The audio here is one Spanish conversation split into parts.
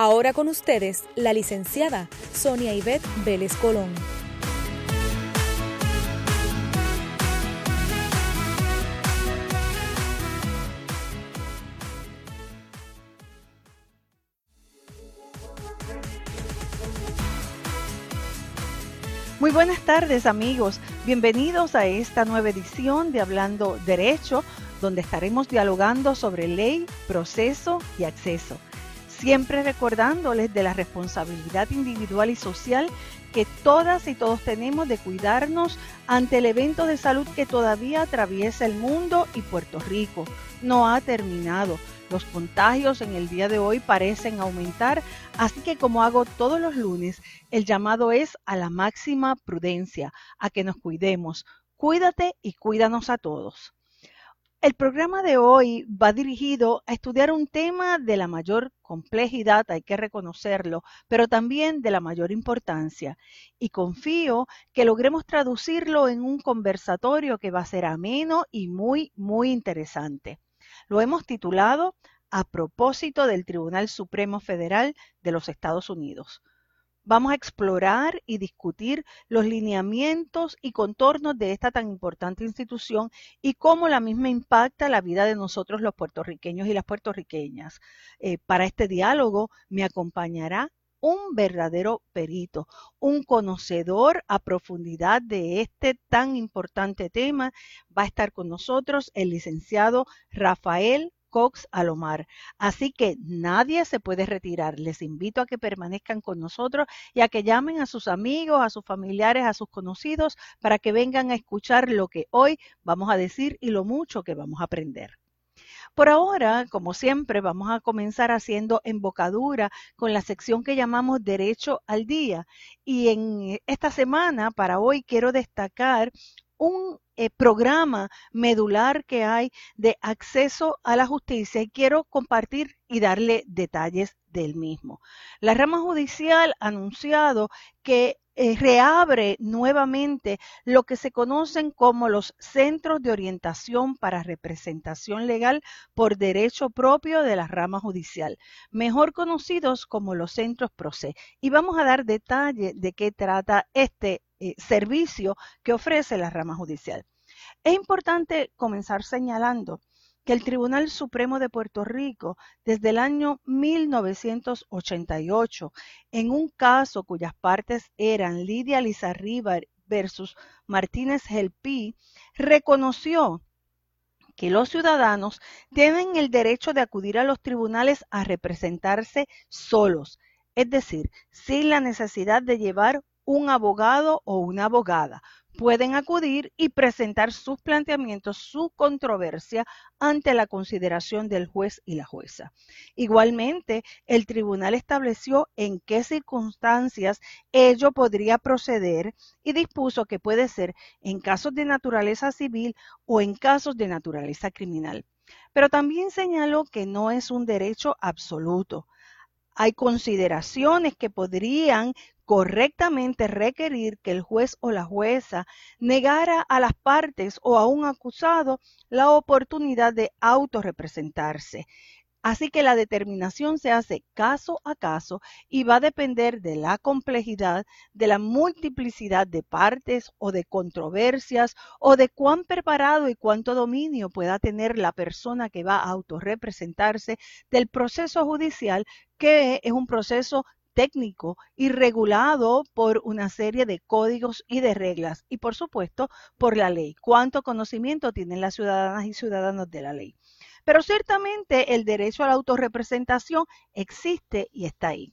Ahora con ustedes, la licenciada Sonia Ivette Vélez Colón. Muy buenas tardes amigos, bienvenidos a esta nueva edición de Hablando Derecho, donde estaremos dialogando sobre ley, proceso y acceso siempre recordándoles de la responsabilidad individual y social que todas y todos tenemos de cuidarnos ante el evento de salud que todavía atraviesa el mundo y Puerto Rico. No ha terminado. Los contagios en el día de hoy parecen aumentar, así que como hago todos los lunes, el llamado es a la máxima prudencia, a que nos cuidemos. Cuídate y cuídanos a todos. El programa de hoy va dirigido a estudiar un tema de la mayor complejidad, hay que reconocerlo, pero también de la mayor importancia. Y confío que logremos traducirlo en un conversatorio que va a ser ameno y muy, muy interesante. Lo hemos titulado A propósito del Tribunal Supremo Federal de los Estados Unidos. Vamos a explorar y discutir los lineamientos y contornos de esta tan importante institución y cómo la misma impacta la vida de nosotros los puertorriqueños y las puertorriqueñas. Eh, para este diálogo me acompañará un verdadero perito, un conocedor a profundidad de este tan importante tema. Va a estar con nosotros el licenciado Rafael Cox Alomar. Así que nadie se puede retirar. Les invito a que permanezcan con nosotros y a que llamen a sus amigos, a sus familiares, a sus conocidos para que vengan a escuchar lo que hoy vamos a decir y lo mucho que vamos a aprender. Por ahora, como siempre, vamos a comenzar haciendo embocadura con la sección que llamamos Derecho al Día. Y en esta semana, para hoy, quiero destacar un eh, programa medular que hay de acceso a la justicia y quiero compartir y darle detalles del mismo. La rama judicial ha anunciado que eh, reabre nuevamente lo que se conocen como los centros de orientación para representación legal por derecho propio de la rama judicial, mejor conocidos como los centros PROCE. Y vamos a dar detalle de qué trata este eh, servicio que ofrece la rama judicial. Es importante comenzar señalando que el Tribunal Supremo de Puerto Rico, desde el año 1988, en un caso cuyas partes eran Lidia Lizarriba versus Martínez Gelpi, reconoció que los ciudadanos tienen el derecho de acudir a los tribunales a representarse solos, es decir, sin la necesidad de llevar un abogado o una abogada. Pueden acudir y presentar sus planteamientos, su controversia ante la consideración del juez y la jueza. Igualmente, el tribunal estableció en qué circunstancias ello podría proceder y dispuso que puede ser en casos de naturaleza civil o en casos de naturaleza criminal. Pero también señaló que no es un derecho absoluto hay consideraciones que podrían correctamente requerir que el juez o la jueza negara a las partes o a un acusado la oportunidad de autorrepresentarse. Así que la determinación se hace caso a caso y va a depender de la complejidad, de la multiplicidad de partes o de controversias o de cuán preparado y cuánto dominio pueda tener la persona que va a autorrepresentarse del proceso judicial, que es un proceso técnico y regulado por una serie de códigos y de reglas y por supuesto por la ley. ¿Cuánto conocimiento tienen las ciudadanas y ciudadanos de la ley? Pero ciertamente el derecho a la autorrepresentación existe y está ahí.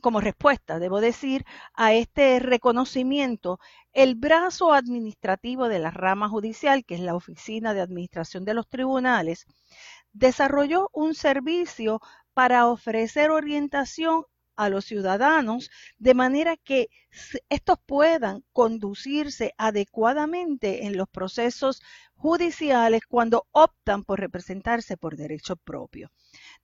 Como respuesta, debo decir, a este reconocimiento, el brazo administrativo de la rama judicial, que es la Oficina de Administración de los Tribunales, desarrolló un servicio para ofrecer orientación a los ciudadanos de manera que estos puedan conducirse adecuadamente en los procesos judiciales cuando optan por representarse por derecho propio.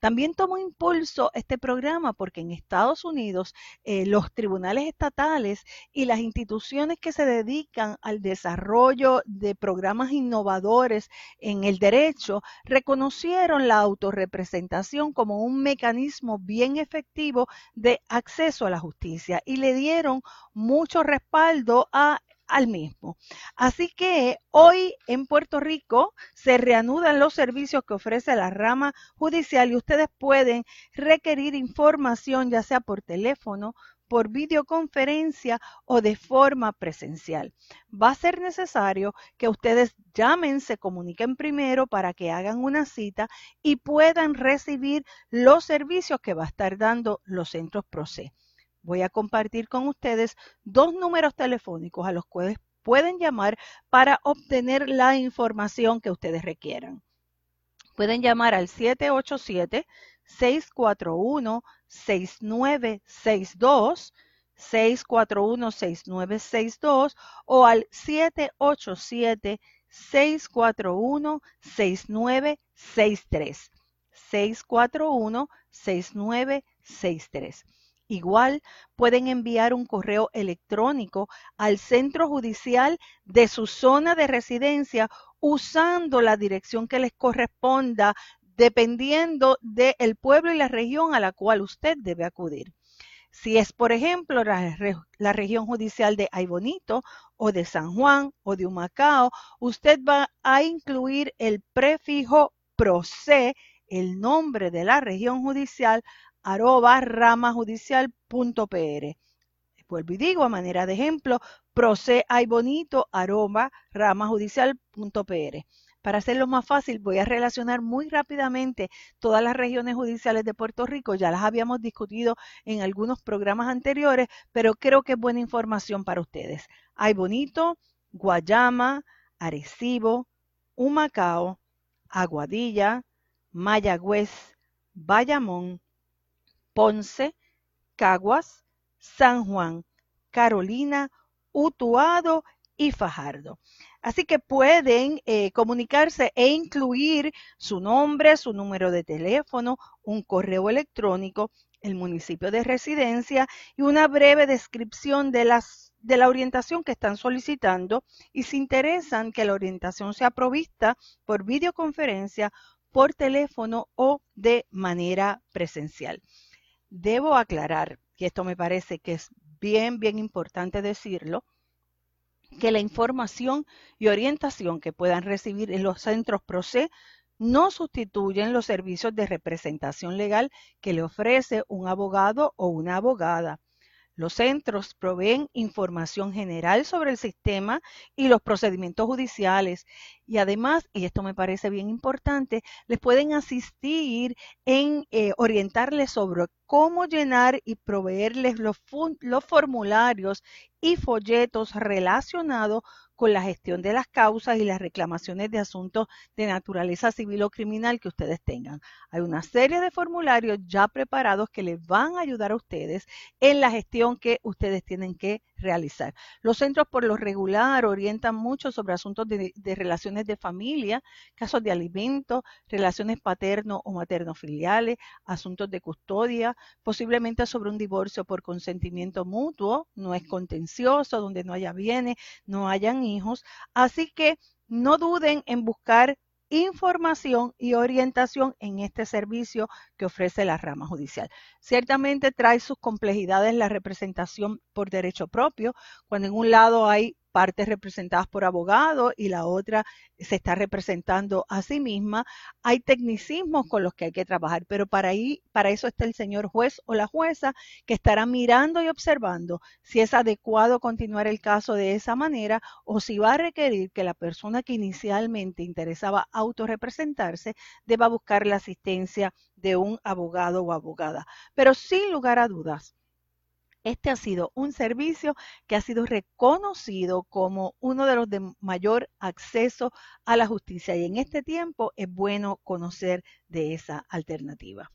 También tomó impulso este programa porque en Estados Unidos eh, los tribunales estatales y las instituciones que se dedican al desarrollo de programas innovadores en el derecho reconocieron la autorrepresentación como un mecanismo bien efectivo de acceso a la justicia y le dieron mucho respaldo a al mismo. Así que hoy en Puerto Rico se reanudan los servicios que ofrece la rama judicial y ustedes pueden requerir información ya sea por teléfono, por videoconferencia o de forma presencial. Va a ser necesario que ustedes llamen, se comuniquen primero para que hagan una cita y puedan recibir los servicios que va a estar dando los centros PROCE voy a compartir con ustedes dos números telefónicos a los cuales pueden llamar para obtener la información que ustedes requieran. Pueden llamar al 787-641-6962, 641-6962 o al 787-641-6963. 641-6963. Igual pueden enviar un correo electrónico al centro judicial de su zona de residencia usando la dirección que les corresponda dependiendo del pueblo y la región a la cual usted debe acudir. Si es, por ejemplo, la, la, región judicial de Aybonito o de San Juan o de Humacao, usted va a incluir el prefijo PROCE, el nombre de la región judicial, arroba ramajudicial.pr. Vuelvo y digo, a manera de ejemplo, proce arroba ramajudicial.pr. Para hacerlo más fácil, voy a relacionar muy rápidamente todas las regiones judiciales de Puerto Rico. Ya las habíamos discutido en algunos programas anteriores, pero creo que es buena información para ustedes. Hay Bonito, Guayama, Arecibo, Humacao, Aguadilla, Mayagüez, Bayamón, Ponce, Caguas, San Juan, Carolina, Utuado y Fajardo. Así que pueden eh, comunicarse e incluir su nombre, su número de teléfono, un correo electrónico, el municipio de residencia y una breve descripción de, de la orientación que están solicitando y si interesan que la orientación sea provista por videoconferencia, por teléfono o de manera presencial. Debo aclarar, que esto me parece que es bien, bien importante decirlo, que la información y orientación que puedan recibir en los centros PROCE no sustituyen los servicios de representación legal que le ofrece un abogado o una abogada. Los centros proveen información general sobre el sistema y los procedimientos judiciales. Y además, y esto me parece bien importante, les pueden asistir en eh, orientarles sobre cómo llenar y proveerles los, los formularios y folletos relacionados con la gestión de las causas y las reclamaciones de asuntos de naturaleza civil o criminal que ustedes tengan. Hay una serie de formularios ya preparados que les van a ayudar a ustedes en la gestión que ustedes tienen que realizar. Los centros por lo regular orientan mucho sobre asuntos de, relaciones de familia, casos de alimentos, relaciones paterno o materno filiales, asuntos de custodia, posiblemente sobre un divorcio por consentimiento mutuo, no es contencioso, donde no haya bienes, no hayan hijos. Así que no duden en buscar información y orientación en este servicio que ofrece la rama judicial. Ciertamente trae sus complejidades la representación por derecho propio, cuando en un lado hay partes representadas por abogados y la otra se está representando a sí misma. Hay tecnicismos con los que hay que trabajar, pero para, ahí, para eso está el señor juez o la jueza que estará mirando y observando si es adecuado continuar el caso de esa manera o si va a requerir que la persona que inicialmente interesaba autorrepresentarse deba buscar la asistencia de un abogado o abogada. Pero sin lugar a dudas, Este ha sido un servicio que ha sido reconocido como uno de los de mayor acceso a la justicia y en este tiempo es bueno conocer de esa alternativa.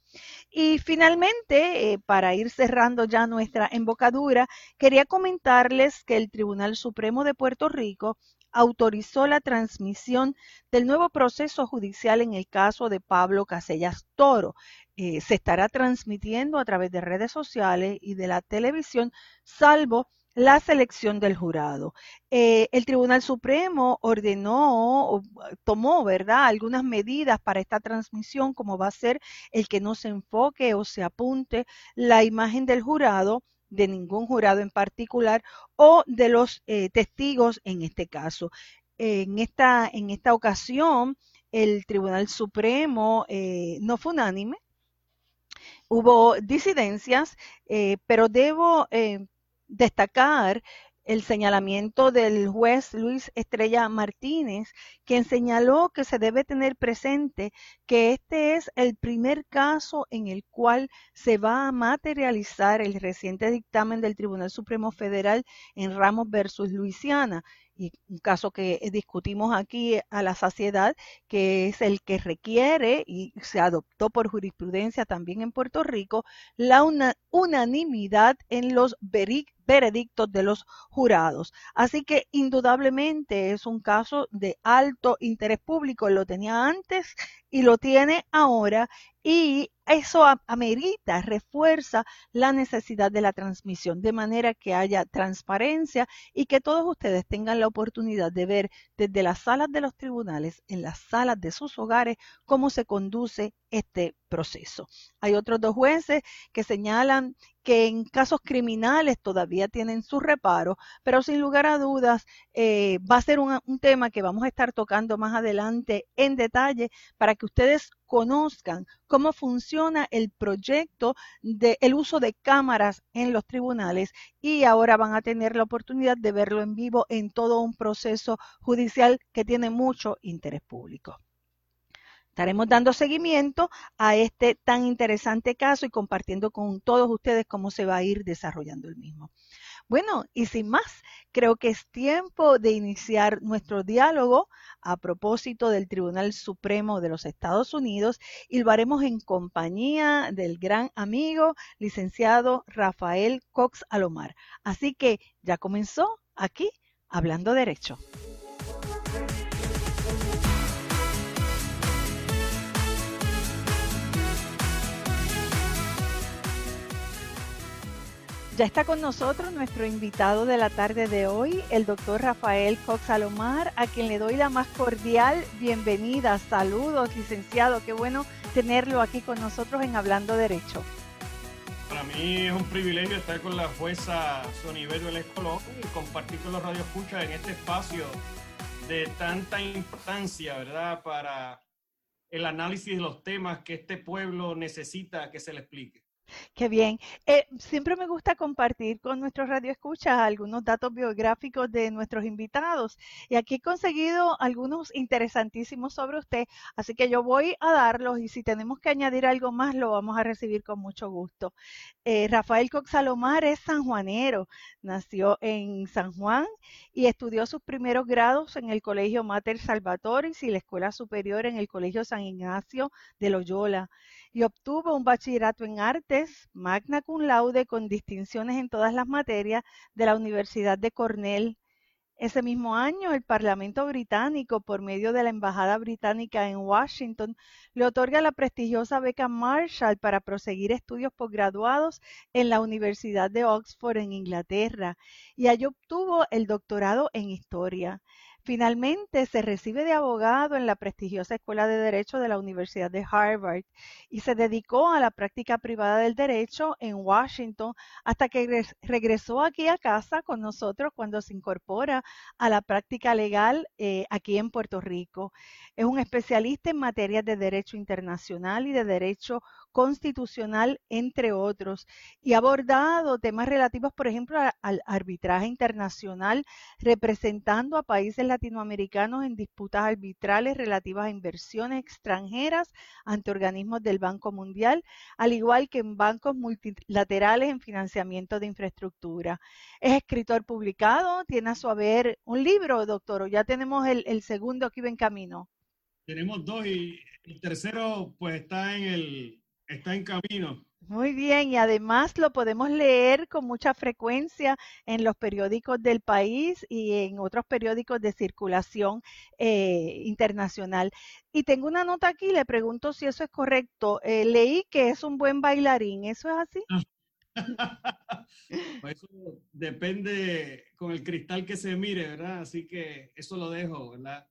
Y finalmente, eh, para ir cerrando ya nuestra embocadura, quería comentarles que el Tribunal Supremo de Puerto Rico autorizó la transmisión del nuevo proceso judicial en el caso de Pablo Casellas Toro. Eh, se estará transmitiendo a través de redes sociales y de la televisión, salvo la selección del jurado. Eh, el Tribunal Supremo ordenó, tomó, ¿verdad?, algunas medidas para esta transmisión, como va a ser el que no se enfoque o se apunte la imagen del jurado de ningún jurado en particular o de los eh, testigos en este caso. En esta, en esta ocasión, el Tribunal Supremo eh, no fue unánime, hubo disidencias, eh, pero debo destacar el señalamiento del juez Luis Estrella Martínez, quien señaló que se debe tener presente que este es el primer caso en el cual se va a materializar el reciente dictamen del Tribunal Supremo Federal en Ramos versus Luisiana, y un caso que discutimos aquí a la saciedad, que es el que requiere, y se adoptó por jurisprudencia también en Puerto Rico, la unanimidad en los veredictos de los jurados. Así que indudablemente es un caso de alto interés público, lo tenía antes y lo tiene ahora y eso amerita, refuerza la necesidad de la transmisión, de manera que haya transparencia y que todos ustedes tengan la oportunidad de ver desde las salas de los tribunales, en las salas de sus hogares, cómo se conduce este proceso. Hay otros dos jueces que señalan que en casos criminales todavía tienen su reparo, pero sin lugar a dudas eh, va a ser un, tema que vamos a estar tocando más adelante en detalle para que ustedes conozcan cómo funciona el proyecto del el uso de cámaras en los tribunales y ahora van a tener la oportunidad de verlo en vivo en todo un proceso judicial que tiene mucho interés público. Estaremos dando seguimiento a este tan interesante caso y compartiendo con todos ustedes cómo se va a ir desarrollando el mismo. Bueno, y sin más, creo que es tiempo de iniciar nuestro diálogo a propósito del Tribunal Supremo de los Estados Unidos y lo haremos en compañía del gran amigo licenciado Rafael Cox Alomar. Así que ya comenzó aquí Hablando Derecho. Ya está con nosotros nuestro invitado de la tarde de hoy, el doctor Rafael Cox Alomar, a quien le doy la más cordial bienvenida. Saludos, licenciado. Qué bueno tenerlo aquí con nosotros en Hablando Derecho. Para mí es un privilegio estar con la jueza Sonibel Vélez Colón y compartir con los radioescuchas en este espacio de tanta importancia, ¿verdad?, para el análisis de los temas que este pueblo necesita que se le explique. Qué bien. Eh, siempre me gusta compartir con nuestros radioescuchas algunos datos biográficos de nuestros invitados. Y aquí he conseguido algunos interesantísimos sobre usted. Así que yo voy a darlos y si tenemos que añadir algo más, lo vamos a recibir con mucho gusto. Eh, Rafael Coxalomar es sanjuanero. Nació en San Juan y estudió sus primeros grados en el Colegio Mater Salvatoris y la Escuela Superior en el Colegio San Ignacio de Loyola y obtuvo un bachillerato en artes, magna cum laude, con distinciones en todas las materias de la Universidad de Cornell. Ese mismo año, el Parlamento británico, por medio de la Embajada británica en Washington, le otorga la prestigiosa beca Marshall para proseguir estudios posgraduados en la Universidad de Oxford en Inglaterra, y allí obtuvo el doctorado en historia. Finalmente se recibe de abogado en la prestigiosa Escuela de Derecho de la Universidad de Harvard y se dedicó a la práctica privada del derecho en Washington hasta que regresó aquí a casa con nosotros cuando se incorpora a la práctica legal eh, aquí en Puerto Rico. Es un especialista en materias de derecho internacional y de derecho constitucional, entre otros, y ha abordado temas relativos, por ejemplo, al arbitraje internacional, representando a países latinoamericanos en disputas arbitrales relativas a inversiones extranjeras ante organismos del Banco Mundial, al igual que en bancos multilaterales en financiamiento de infraestructura. Es escritor publicado, tiene a su haber un libro, doctor, ya tenemos el, el segundo iba en camino. Tenemos dos y el tercero pues está en el está en camino. Muy bien, y además lo podemos leer con mucha frecuencia en los periódicos del país y en otros periódicos de circulación eh, internacional. Y tengo una nota aquí, le pregunto si eso es correcto. Eh, leí que es un buen bailarín, ¿eso es así? Eso depende con el cristal que se mire, ¿verdad? Así que eso lo dejo, ¿verdad?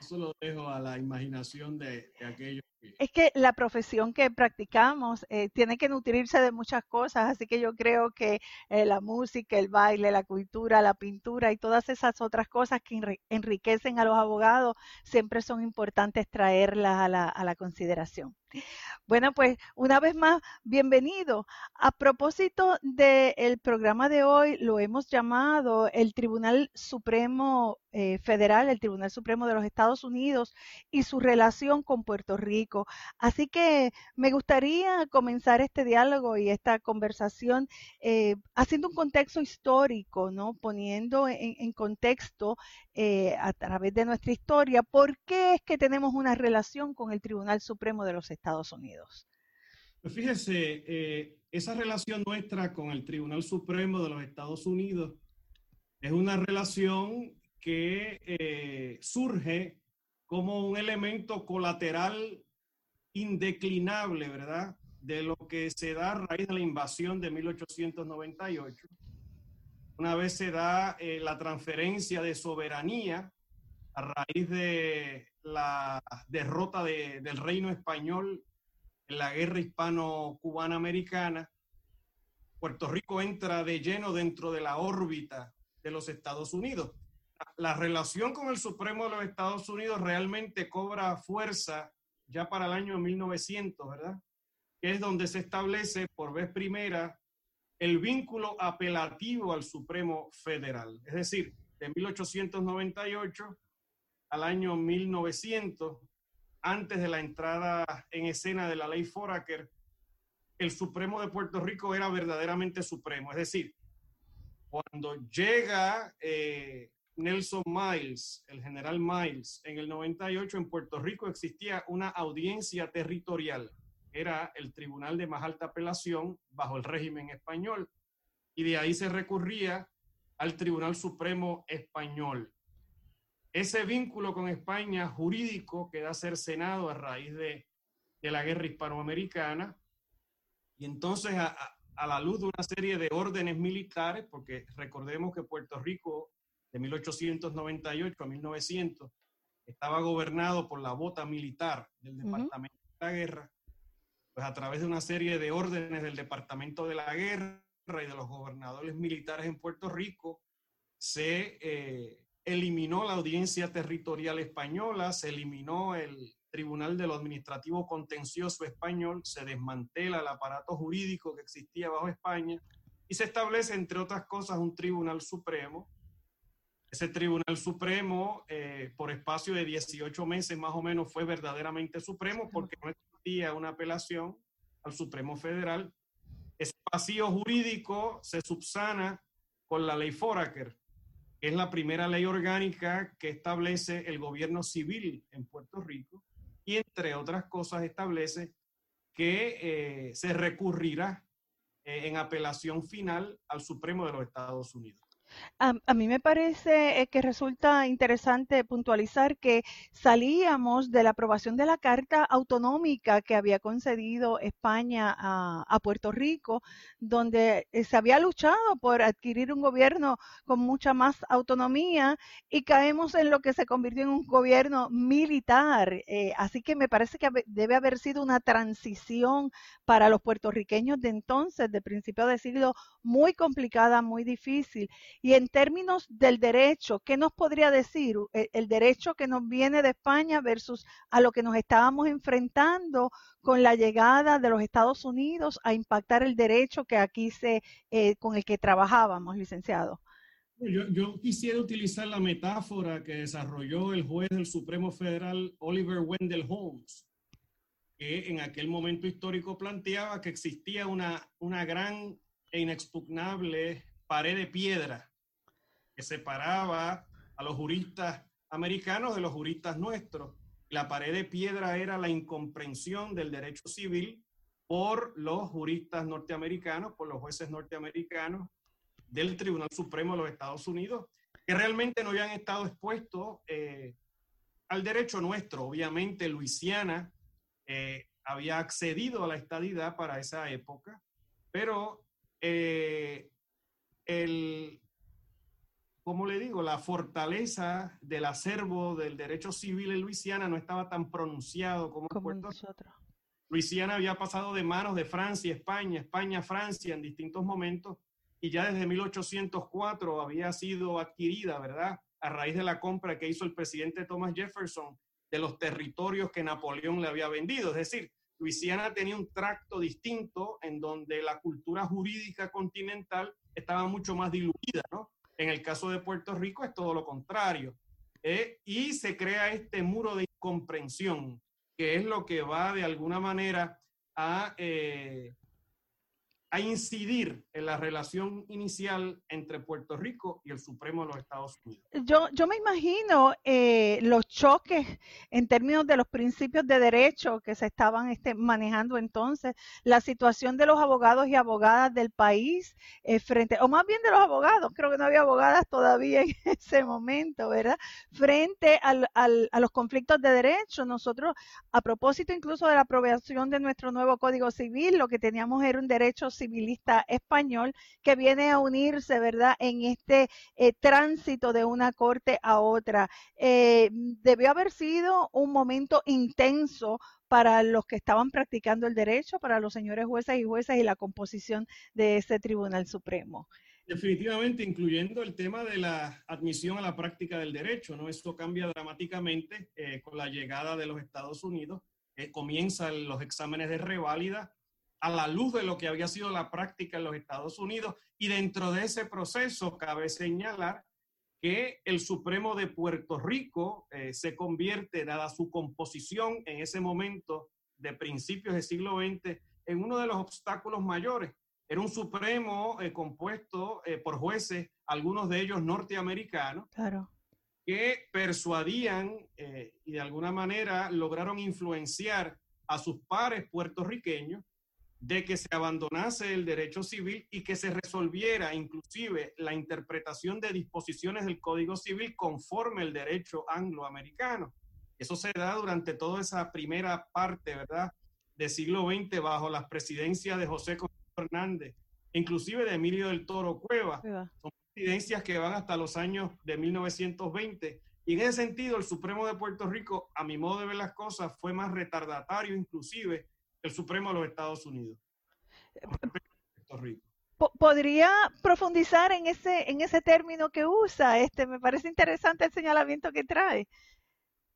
Eso lo dejo a la imaginación de, de aquellos es que la profesión que practicamos eh, tiene que nutrirse de muchas cosas, así que yo creo que eh, la música, el baile, la cultura, la pintura y todas esas otras cosas que enriquecen a los abogados siempre son importantes traerlas a la, a la consideración. Bueno, pues una vez más, bienvenido. A propósito del programa de hoy, lo hemos llamado el Tribunal Supremo eh, Federal, el Tribunal Supremo de los Estados Unidos y su relación con Puerto Rico. Así que me gustaría comenzar este diálogo y esta conversación eh, haciendo un contexto histórico, ¿no? Poniendo en, contexto eh, a través de nuestra historia por qué es que tenemos una relación con el Tribunal Supremo de los Estados Unidos. Pues fíjese, eh, esa relación nuestra con el Tribunal Supremo de los Estados Unidos es una relación que surge como un elemento colateral indeclinable, ¿verdad? De lo que se da a raíz de la invasión de 1898. Una vez se da eh, la transferencia de soberanía a raíz de la derrota del reino español en la guerra hispano-cubana americana, Puerto Rico entra de lleno dentro de la órbita de los Estados Unidos. La relación con el Supremo de los Estados Unidos realmente cobra fuerza ya para el año 1900, ¿verdad? Es donde se establece por vez primera el vínculo apelativo al Supremo Federal. Es decir, de 1898 al año 1900, antes de la entrada en escena de la ley Foraker, el Supremo de Puerto Rico era verdaderamente supremo. Es decir, cuando llega eh, Nelson Miles, el general Miles, en el 98 en Puerto Rico existía una audiencia territorial. Era el tribunal de más alta apelación bajo el régimen español. Y de ahí se recurría al Tribunal Supremo Español ese vínculo con España jurídico queda cercenado a raíz de, la guerra hispanoamericana y entonces a, a, la luz de una serie de órdenes militares, porque recordemos que Puerto Rico de 1898 a 1900 estaba gobernado por la bota militar del Departamento de la Guerra, pues a través de una serie de órdenes del Departamento de la Guerra y de los gobernadores militares en Puerto Rico, se eh, eliminó la audiencia territorial española, se eliminó el Tribunal de lo Administrativo Contencioso Español, se desmantela el aparato jurídico que existía bajo España y se establece, entre otras cosas, un Tribunal Supremo. Ese Tribunal Supremo, eh, por espacio de 18 meses más o menos, fue verdaderamente supremo porque no existía una apelación al Supremo Federal. Ese vacío jurídico se subsana con la ley Foraker, es la primera ley orgánica que establece el gobierno civil en Puerto Rico y entre otras cosas establece que eh, se recurrirá eh, en apelación final al Supremo de los Estados Unidos. A, mí me parece eh, que resulta interesante puntualizar que salíamos de la aprobación de la Carta Autonómica que había concedido España a, Puerto Rico, donde eh, se había luchado por adquirir un gobierno con mucha más autonomía y caemos en lo que se convirtió en un gobierno militar. Eh, así que me parece que debe haber sido una transición para los puertorriqueños de entonces, de principio de siglo, muy complicada, muy difícil Y en términos del derecho, ¿qué nos podría decir el, el, derecho que nos viene de España versus a lo que nos estábamos enfrentando con la llegada de los Estados Unidos a impactar el derecho que aquí se, eh, con el que trabajábamos, licenciado? Yo, yo, quisiera utilizar la metáfora que desarrolló el juez del Supremo Federal Oliver Wendell Holmes, que en aquel momento histórico planteaba que existía una, una gran e inexpugnable pared de piedra que separaba a los juristas americanos de los juristas nuestros. La pared de piedra era la incomprensión del derecho civil por los juristas norteamericanos, por los jueces norteamericanos del Tribunal Supremo de los Estados Unidos, que realmente no habían estado expuestos eh, al derecho nuestro. Obviamente, Luisiana eh, había accedido a la estadidad para esa época, pero eh, el, como le digo, la fortaleza del acervo del derecho civil en Luisiana no estaba tan pronunciado como, como en Rico. Luisiana había pasado de manos de Francia, España, España, Francia en distintos momentos y ya desde 1804 había sido adquirida, ¿verdad? A raíz de la compra que hizo el presidente Thomas Jefferson de los territorios que Napoleón le había vendido. Es decir, Luisiana tenía un tracto distinto en donde la cultura jurídica continental estaba mucho más diluida, ¿no? En el caso de Puerto Rico es todo lo contrario. ¿eh? Y se crea este muro de incomprensión, que es lo que va de alguna manera a eh, a incidir en la relación inicial entre Puerto Rico y el Supremo de los Estados Unidos. Yo, yo me imagino eh, los choques en términos de los principios de derecho que se estaban este, manejando entonces, la situación de los abogados y abogadas del país eh, frente, o más bien de los abogados, creo que no había abogadas todavía en ese momento, ¿verdad? Frente al, al, a los conflictos de derecho. Nosotros, a propósito incluso de la aprobación de nuestro nuevo Código Civil, lo que teníamos era un derecho civilista español que viene a unirse, ¿verdad?, en este eh, tránsito de una corte a otra. Eh, debió haber sido un momento intenso para los que estaban practicando el derecho, para los señores jueces y jueces y la composición de ese Tribunal Supremo. Definitivamente, incluyendo el tema de la admisión a la práctica del derecho, ¿no? Esto cambia dramáticamente eh, con la llegada de los Estados Unidos. comienzan los exámenes de reválida a la luz de lo que había sido la práctica en los Estados Unidos. Y dentro de ese proceso cabe señalar que el Supremo de Puerto Rico eh, se convierte, dada su composición en ese momento de principios del siglo XX, en uno de los obstáculos mayores. Era un Supremo eh, compuesto eh, por jueces, algunos de ellos norteamericanos, claro. que persuadían y de alguna manera lograron influenciar a sus pares puertorriqueños de que se abandonase el derecho civil y que se resolviera inclusive la interpretación de disposiciones del Código Civil conforme el derecho angloamericano. Eso se da durante toda esa primera parte, ¿verdad?, del siglo XX bajo las presidencias de José Hernández, inclusive de Emilio del Toro Cueva. Son presidencias que van hasta los años de 1920. Y en ese sentido, el Supremo de Puerto Rico, a mi modo de ver las cosas, fue más retardatario inclusive el Supremo de los Estados Unidos. ¿Podría profundizar en ese, en ese término que usa? Este, me parece interesante el señalamiento que trae.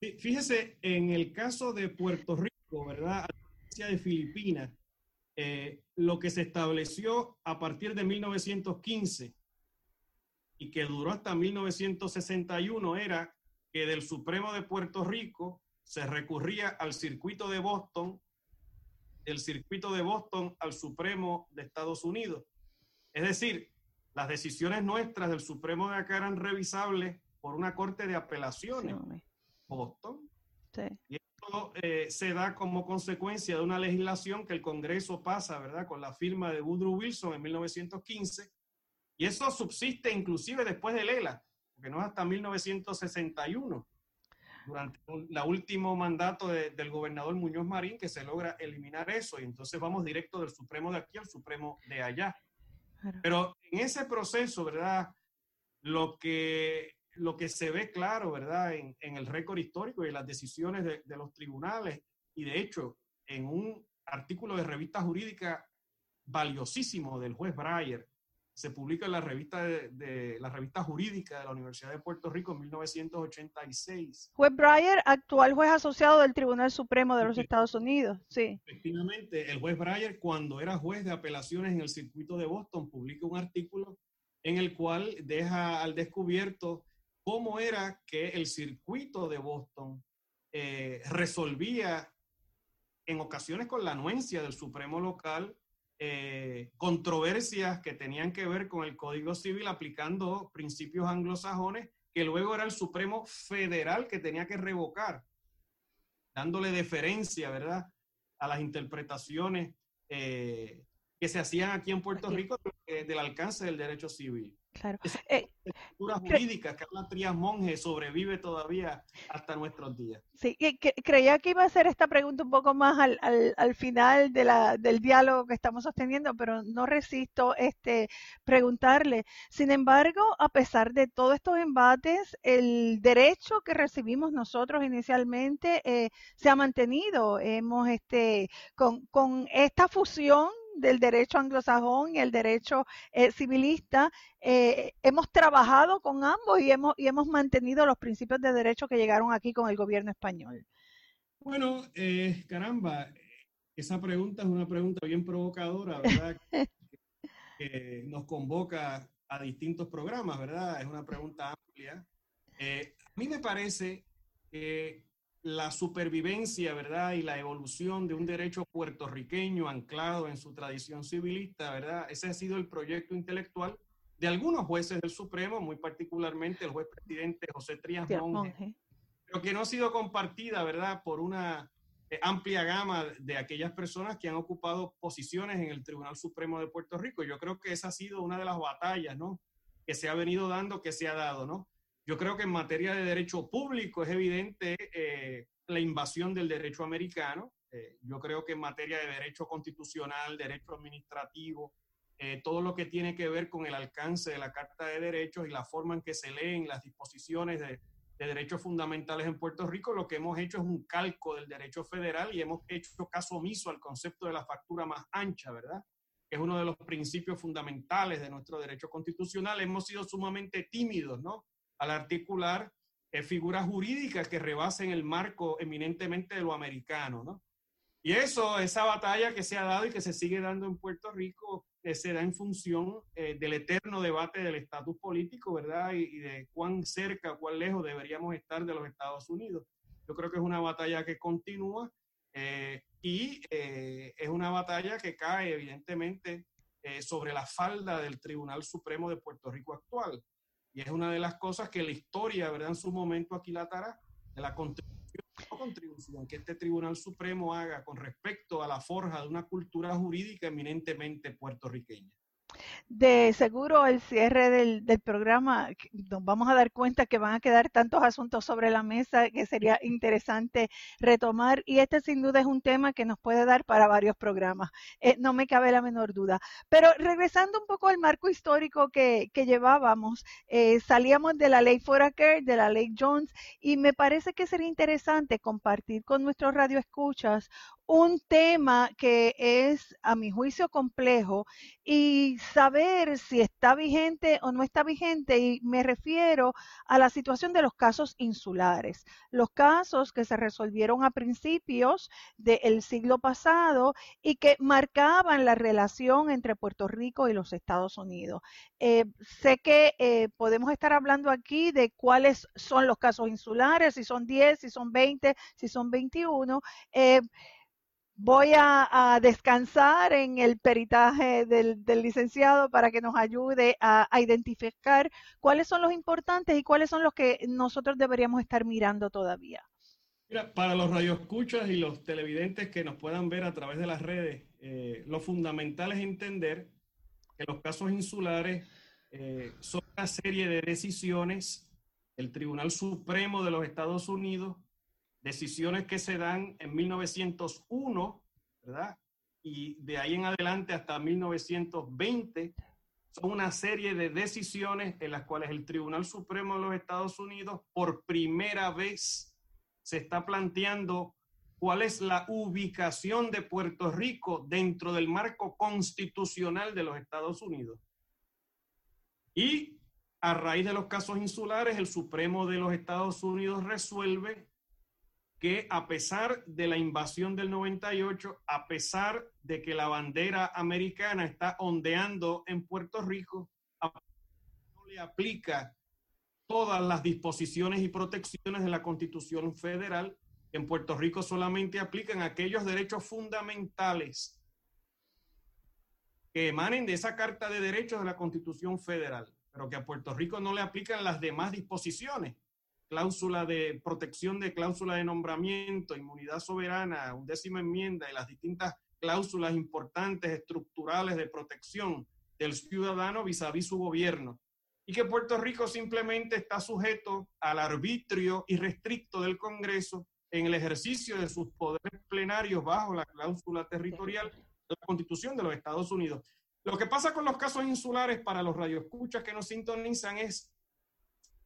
Fíjese, en el caso de Puerto Rico, ¿verdad? A de Filipinas, eh, lo que se estableció a partir de 1915 y que duró hasta 1961 era que del Supremo de Puerto Rico se recurría al circuito de Boston el circuito de Boston al Supremo de Estados Unidos. Es decir, las decisiones nuestras del Supremo de acá eran revisables por una corte de apelaciones. Boston. Y esto eh, se da como consecuencia de una legislación que el Congreso pasa, ¿verdad? Con la firma de Woodrow Wilson en 1915. Y eso subsiste inclusive después de Lela, porque no es hasta 1961 durante el último mandato del gobernador Muñoz Marín que se logra eliminar eso y entonces vamos directo del Supremo de aquí al Supremo de allá. Pero en ese proceso, ¿verdad? Lo que, lo que se ve claro, ¿verdad? En, en el récord histórico y las decisiones de, de, los tribunales y de hecho en un artículo de revista jurídica valiosísimo del juez Breyer se publica en la revista de, la revista jurídica de la Universidad de Puerto Rico en 1986. Juez Breyer, actual juez asociado del Tribunal Supremo de los Estados Unidos, sí. Efectivamente, el juez Breyer, cuando era juez de apelaciones en el circuito de Boston, publica un artículo en el cual deja al descubierto cómo era que el circuito de Boston eh, resolvía en ocasiones con la anuencia del Supremo local eh, controversias que tenían que ver con el Código Civil aplicando principios anglosajones que luego era el Supremo Federal que tenía que revocar, dándole deferencia, ¿verdad?, a las interpretaciones eh, que se hacían aquí en Puerto Rico del alcance del derecho civil. Claro. Eh, estructura jurídica que habla Trías Monge sobrevive todavía hasta nuestros días. Sí, creía que iba a hacer esta pregunta un poco más al, al, final de la, del diálogo que estamos sosteniendo, pero no resisto este preguntarle. Sin embargo, a pesar de todos estos embates, el derecho que recibimos nosotros inicialmente eh, se ha mantenido. Hemos este con, con esta fusión del derecho anglosajón y el derecho eh, civilista, eh, hemos trabajado con ambos y hemos, y hemos mantenido los principios de derecho que llegaron aquí con el gobierno español. Bueno, eh, caramba, esa pregunta es una pregunta bien provocadora, ¿verdad? que nos convoca a distintos programas, ¿verdad? Es una pregunta amplia. a mí me parece que la supervivencia, ¿verdad? Y la evolución de un derecho puertorriqueño anclado en su tradición civilista, ¿verdad? Ese ha sido el proyecto intelectual de algunos jueces del Supremo, muy particularmente el juez presidente José Trías Monge, pero que no ha sido compartida, ¿verdad? Por una eh, amplia gama de aquellas personas que han ocupado posiciones en el Tribunal Supremo de Puerto Rico. Yo creo que esa ha sido una de las batallas, ¿no? Que se ha venido dando, que se ha dado, ¿no? Yo creo que en materia de derecho público es evidente eh, la invasión del derecho americano. Eh, yo creo que en materia de derecho constitucional, derecho administrativo, eh, todo lo que tiene que ver con el alcance de la Carta de Derechos y la forma en que se leen las disposiciones de, de derechos fundamentales en Puerto Rico, lo que hemos hecho es un calco del derecho federal y hemos hecho caso omiso al concepto de la factura más ancha, ¿verdad? que es uno de los principios fundamentales de nuestro derecho constitucional. Hemos sido sumamente tímidos, ¿no? Al articular eh, figuras jurídicas que rebasen el marco eminentemente de lo americano, ¿no? Y eso, esa batalla que se ha dado y que se sigue dando en Puerto Rico, eh, se da en función eh, del eterno debate del estatus político, ¿verdad? Y, de cuán cerca, cuán lejos deberíamos estar de los Estados Unidos. Yo creo que es una batalla que continúa y es una batalla que cae, evidentemente, sobre la falda del Tribunal Supremo de Puerto Rico actual. Y es una de las cosas que la historia, ¿verdad? En su momento aquilatará de la contribución, contribución que este Tribunal Supremo haga con respecto a la forja de una cultura jurídica eminentemente puertorriqueña. De seguro el cierre del, programa nos vamos a dar cuenta que van a quedar tantos asuntos sobre la mesa que sería interesante retomar y este sin duda es un tema que nos puede dar para varios programas, eh, no me cabe la menor duda. Pero regresando un poco al marco histórico que, llevábamos, eh, salíamos de la ley Foraker, de la ley Jones y me parece que sería interesante compartir con nuestros radioescuchas un tema que es, a mi juicio, complejo y saber si está vigente o no está vigente. Y me refiero a la situación de los casos insulares, los casos que se resolvieron a principios del siglo pasado y que marcaban la relación entre Puerto Rico y los Estados Unidos. Eh, sé que eh, podemos estar hablando aquí de cuáles son los casos insulares, si son 10, si son 20, si son 21 voy a, descansar en el peritaje del, licenciado para que nos ayude a, identificar cuáles son los importantes y cuáles son los que nosotros deberíamos estar mirando todavía. Mira, para los radioescuchas y los televidentes que nos puedan ver a través de las redes, eh, lo fundamental es entender que los casos insulares eh, son una serie de decisiones del Tribunal Supremo de los Estados Unidos decisiones que se dan en 1901, ¿verdad? Y de ahí en adelante hasta 1920 son una serie de decisiones en las cuales el Tribunal Supremo de los Estados Unidos por primera vez se está planteando cuál es la ubicación de Puerto Rico dentro del marco constitucional de los Estados Unidos. Y a raíz de los casos insulares, el Supremo de los Estados Unidos resuelve que a pesar de la invasión del 98, a pesar de que la bandera americana está ondeando en Puerto Rico, no le aplica todas las disposiciones y protecciones de la Constitución Federal. En Puerto Rico solamente aplican aquellos derechos fundamentales que emanen de esa Carta de Derechos de la Constitución Federal, pero que a Puerto Rico no le aplican las demás disposiciones cláusula de protección de cláusula de nombramiento, inmunidad soberana, undécima enmienda y las distintas cláusulas importantes estructurales de protección del ciudadano vis a vis su gobierno. Y que Puerto Rico simplemente está sujeto al arbitrio irrestricto del Congreso en el ejercicio de sus poderes plenarios bajo la cláusula territorial de la Constitución de los Estados Unidos. Lo que pasa con los casos insulares para los radioescuchas que nos sintonizan es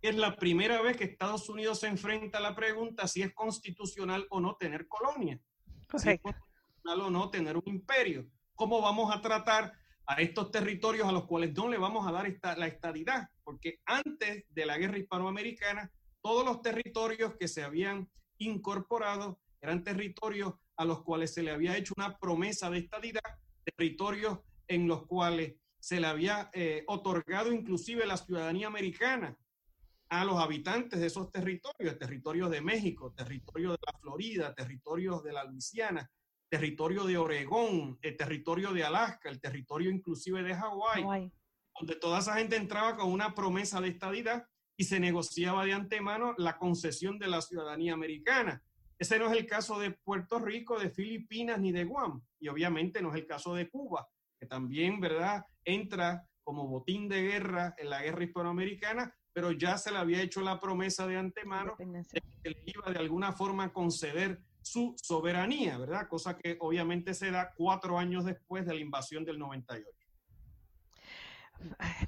es la primera vez que Estados Unidos se enfrenta a la pregunta si es constitucional o no tener colonia. Si es constitucional o no tener un imperio. ¿Cómo vamos a tratar a estos territorios a los cuales no le vamos a dar esta, la estadidad? Porque antes de la guerra hispanoamericana, todos los territorios que se habían incorporado eran territorios a los cuales se le había hecho una promesa de estadidad, territorios en los cuales se le había eh, otorgado inclusive la ciudadanía americana a los habitantes de esos territorios, territorios de México, territorio de la Florida, territorios de la Luisiana, territorio de Oregón, el territorio de Alaska, el territorio inclusive de Hawái, donde toda esa gente entraba con una promesa de estadidad y se negociaba de antemano la concesión de la ciudadanía americana. Ese no es el caso de Puerto Rico, de Filipinas ni de Guam, y obviamente no es el caso de Cuba, que también, ¿verdad?, entra como botín de guerra en la guerra hispanoamericana, pero ya se le había hecho la promesa de antemano de que le iba de alguna forma a conceder su soberanía, ¿verdad? Cosa que obviamente se da cuatro años después de la invasión del 98.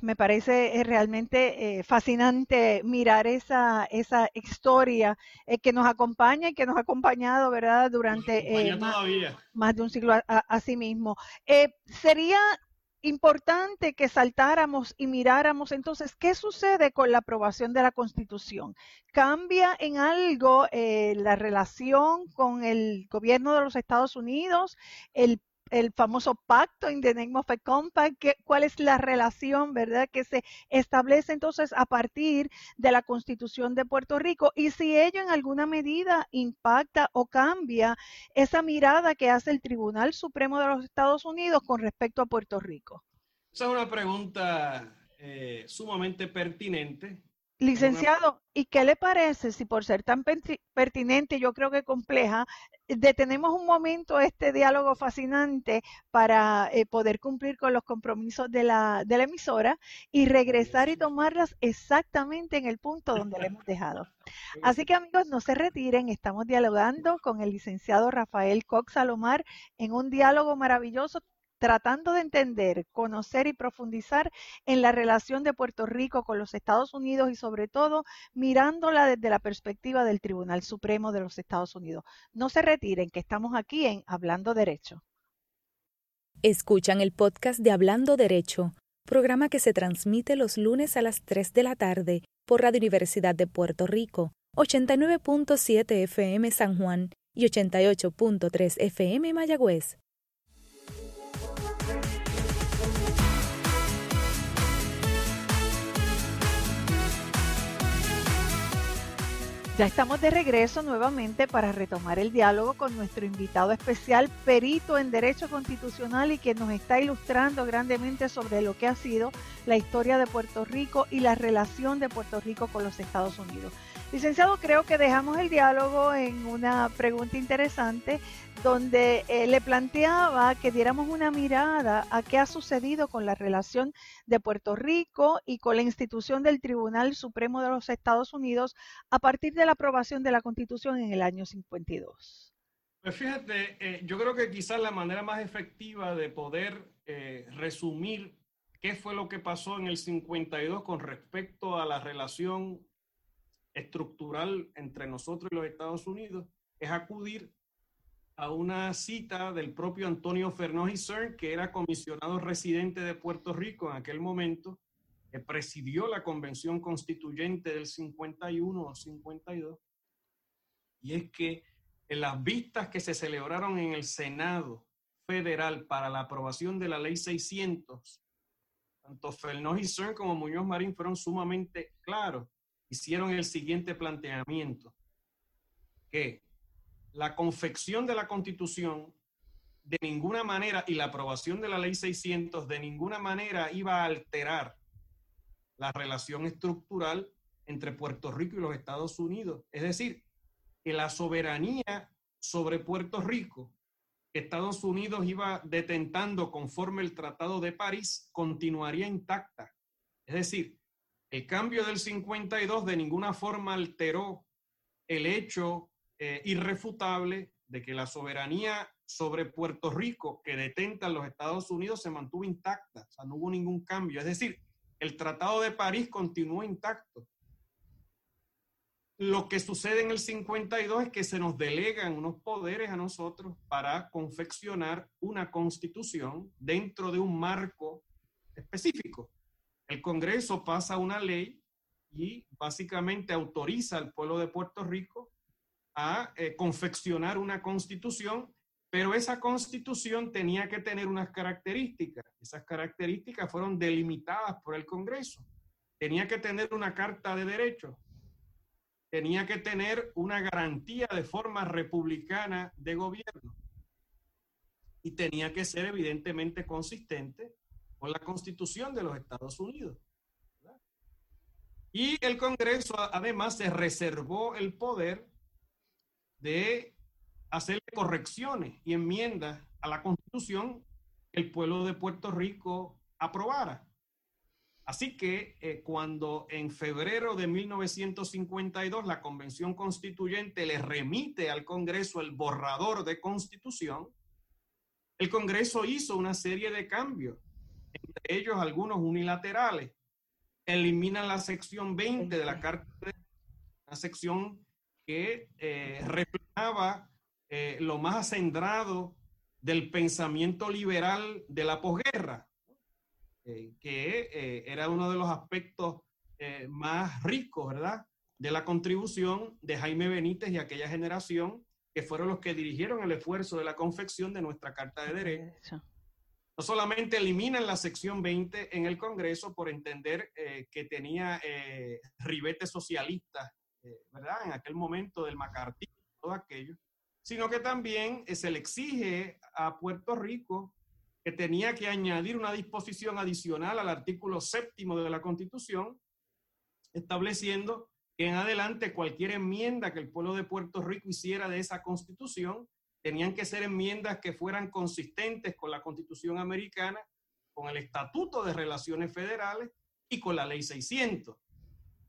Me parece eh, realmente eh, fascinante mirar esa, esa historia eh, que nos acompaña y que nos ha acompañado, ¿verdad? Durante más, de un siglo a, sí mismo. sería importante que saltáramos y miráramos entonces qué sucede con la aprobación de la Constitución. ¿Cambia en algo eh, la relación con el gobierno de los Estados Unidos, el el famoso pacto in the name of compact, cuál es la relación, ¿verdad?, que se establece entonces a partir de la Constitución de Puerto Rico y si ello en alguna medida impacta o cambia esa mirada que hace el Tribunal Supremo de los Estados Unidos con respecto a Puerto Rico. Esa es una pregunta eh, sumamente pertinente Licenciado, ¿y qué le parece si por ser tan pertinente, yo creo que compleja, detenemos un momento este diálogo fascinante para eh, poder cumplir con los compromisos de la, de la emisora y regresar y tomarlas exactamente en el punto donde le hemos dejado? Así que amigos, no se retiren, estamos dialogando con el licenciado Rafael Cox Salomar en un diálogo maravilloso tratando de entender, conocer y profundizar en la relación de Puerto Rico con los Estados Unidos y sobre todo mirándola desde la perspectiva del Tribunal Supremo de los Estados Unidos. No se retiren, que estamos aquí en Hablando Derecho. Escuchan el podcast de Hablando Derecho, programa que se transmite los lunes a las 3 de la tarde por Radio Universidad de Puerto Rico, 89.7 FM San Juan y 88.3 FM Mayagüez. Ya estamos de regreso nuevamente para retomar el diálogo con nuestro invitado especial, perito en Derecho Constitucional y que nos está ilustrando grandemente sobre lo que ha sido la historia de Puerto Rico y la relación de Puerto Rico con los Estados Unidos. Licenciado, creo que dejamos el diálogo en una pregunta interesante donde eh, le planteaba que diéramos una mirada a qué ha sucedido con la relación de Puerto Rico y con la institución del Tribunal Supremo de los Estados Unidos a partir de la aprobación de la Constitución en el año 52. Pues fíjate, eh, yo creo que quizás la manera más efectiva de poder eh, resumir qué fue lo que pasó en el 52 con respecto a la relación estructural entre nosotros y los Estados Unidos es acudir a una cita del propio Antonio Fernández CERN, que era comisionado residente de Puerto Rico en aquel momento, que presidió la convención constituyente del 51 o 52, y es que en las vistas que se celebraron en el Senado federal para la aprobación de la ley 600, tanto Fernández y Cern como Muñoz Marín fueron sumamente claros. Hicieron el siguiente planteamiento, que la confección de la constitución de ninguna manera y la aprobación de la ley 600 de ninguna manera iba a alterar la relación estructural entre Puerto Rico y los Estados Unidos. Es decir, que la soberanía sobre Puerto Rico que Estados Unidos iba detentando conforme el Tratado de París continuaría intacta. Es decir, el cambio del 52 de ninguna forma alteró el hecho eh, irrefutable de que la soberanía sobre Puerto Rico que detentan los Estados Unidos se mantuvo intacta, o sea, no hubo ningún cambio. Es decir, el Tratado de París continuó intacto. Lo que sucede en el 52 es que se nos delegan unos poderes a nosotros para confeccionar una constitución dentro de un marco específico. El Congreso pasa una ley y básicamente autoriza al pueblo de Puerto Rico a eh, confeccionar una constitución, pero esa constitución tenía que tener unas características. Esas características fueron delimitadas por el Congreso. Tenía que tener una carta de derechos tenía que tener una garantía de forma republicana de gobierno y tenía que ser evidentemente consistente con la constitución de los Estados Unidos. Y el Congreso además se reservó el poder de hacer correcciones y enmiendas a la constitución que el pueblo de Puerto Rico aprobara. Así que eh, cuando en febrero de 1952 la Convención Constituyente le remite al Congreso el borrador de constitución, el Congreso hizo una serie de cambios, entre ellos algunos unilaterales. Eliminan la sección 20 de la Carta de una sección que eh, reflejaba eh, lo más acendrado del pensamiento liberal de la posguerra eh, que eh, era uno de los aspectos eh, más ricos, ¿verdad? De la contribución de Jaime Benítez y aquella generación que fueron los que dirigieron el esfuerzo de la confección de nuestra Carta de Derecho. No solamente eliminan la sección 20 en el Congreso por entender que tenía ribetes socialistas, ¿verdad? En aquel momento del macartismo, todo aquello, sino que también se le exige a Puerto Rico que tenía que añadir una disposición adicional al artículo séptimo de la Constitución, estableciendo que en adelante cualquier enmienda que el pueblo de Puerto Rico hiciera de esa Constitución tenían que ser enmiendas que fueran consistentes con la Constitución americana, con el Estatuto de Relaciones Federales y con la Ley 600.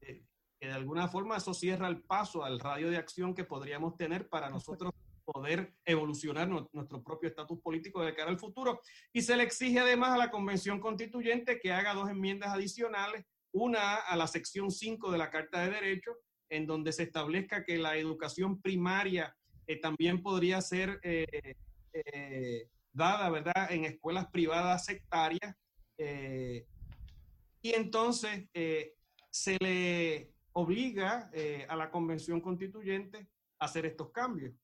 Eh, que de alguna forma eso cierra el paso al radio de acción que podríamos tener para nosotros poder evolucionar nuestro propio estatus político de cara al futuro. Y se le exige además a la Convención Constituyente que haga dos enmiendas adicionales, una a la sección 5 de la Carta de Derechos, en donde se establezca que la educación primaria eh, también podría ser eh, eh, dada, ¿verdad?, en escuelas privadas sectarias. y entonces se le obliga a la Convención Constituyente a hacer estos cambios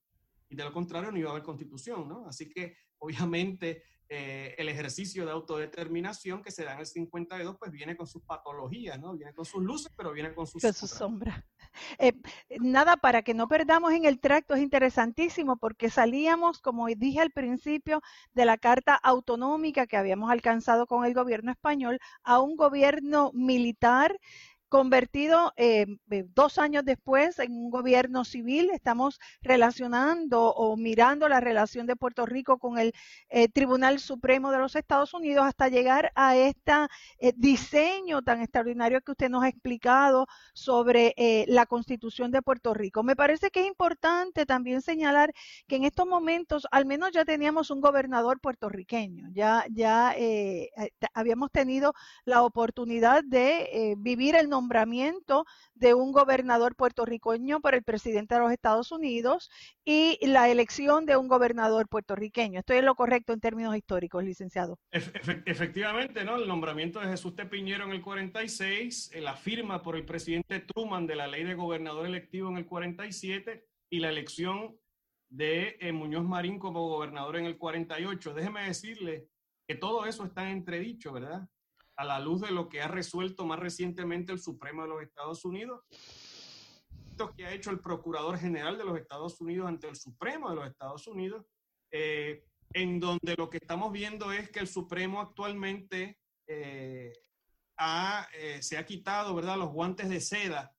y de lo contrario no iba a haber constitución, ¿no? Así que obviamente eh, el ejercicio de autodeterminación que se da en el 52 pues viene con sus patologías, ¿no? Viene con sus luces, pero viene con sus, sombras. Eh, nada, para que no perdamos en el tracto, es interesantísimo porque salíamos, como dije al principio, de la carta autonómica que habíamos alcanzado con el gobierno español a un gobierno militar convertido eh, eh, dos años después en un gobierno civil. Estamos relacionando o mirando la relación de Puerto Rico con el eh, Tribunal Supremo de los Estados Unidos hasta llegar a este diseño tan extraordinario que usted nos ha explicado sobre la Constitución de Puerto Rico. Me parece que es importante también señalar que en estos momentos al menos ya teníamos un gobernador puertorriqueño, ya, ya habíamos tenido la oportunidad de vivir el nombramiento de un gobernador puertorriqueño por el presidente de los Estados Unidos y la elección de un gobernador puertorriqueño. Esto es lo correcto en términos históricos, licenciado. efectivamente, ¿no? El nombramiento de Jesús Tepiñero en el 46, eh, la firma por el presidente Truman de la ley de gobernador electivo en el 47 y la elección de eh, Muñoz Marín como gobernador en el 48. Déjeme decirle que todo eso está entredicho, ¿verdad? A la luz de lo que ha resuelto más recientemente el Supremo de los Estados Unidos, lo que ha hecho el Procurador General de los Estados Unidos ante el Supremo de los Estados Unidos, eh, en donde lo que estamos viendo es que el Supremo actualmente eh, se ha quitado, ¿verdad?, los guantes de seda